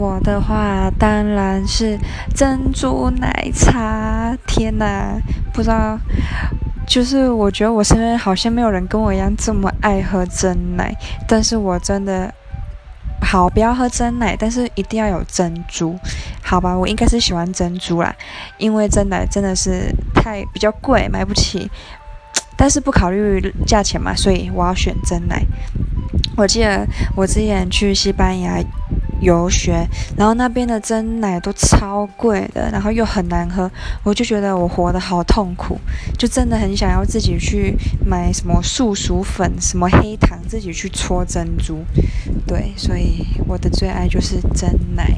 我的话当然是珍珠奶茶。天哪，不知道，就是我觉得我身边好像没有人跟我一样这么爱喝真奶，但是我真的。好，不要喝真奶，但是一定要有珍珠，好吧？我应该是喜欢珍珠啦，因为真奶真的是太比较贵，买不起。但是不考虑价钱嘛，所以我要选真奶。我记得我之前去西班牙游学，然后那边的珍奶都超贵的，然后又很难喝，我就觉得我活得好痛苦，就真的很想要自己去买什么素薯粉、什么黑糖，自己去搓珍珠。对，所以我的最爱就是珍奶。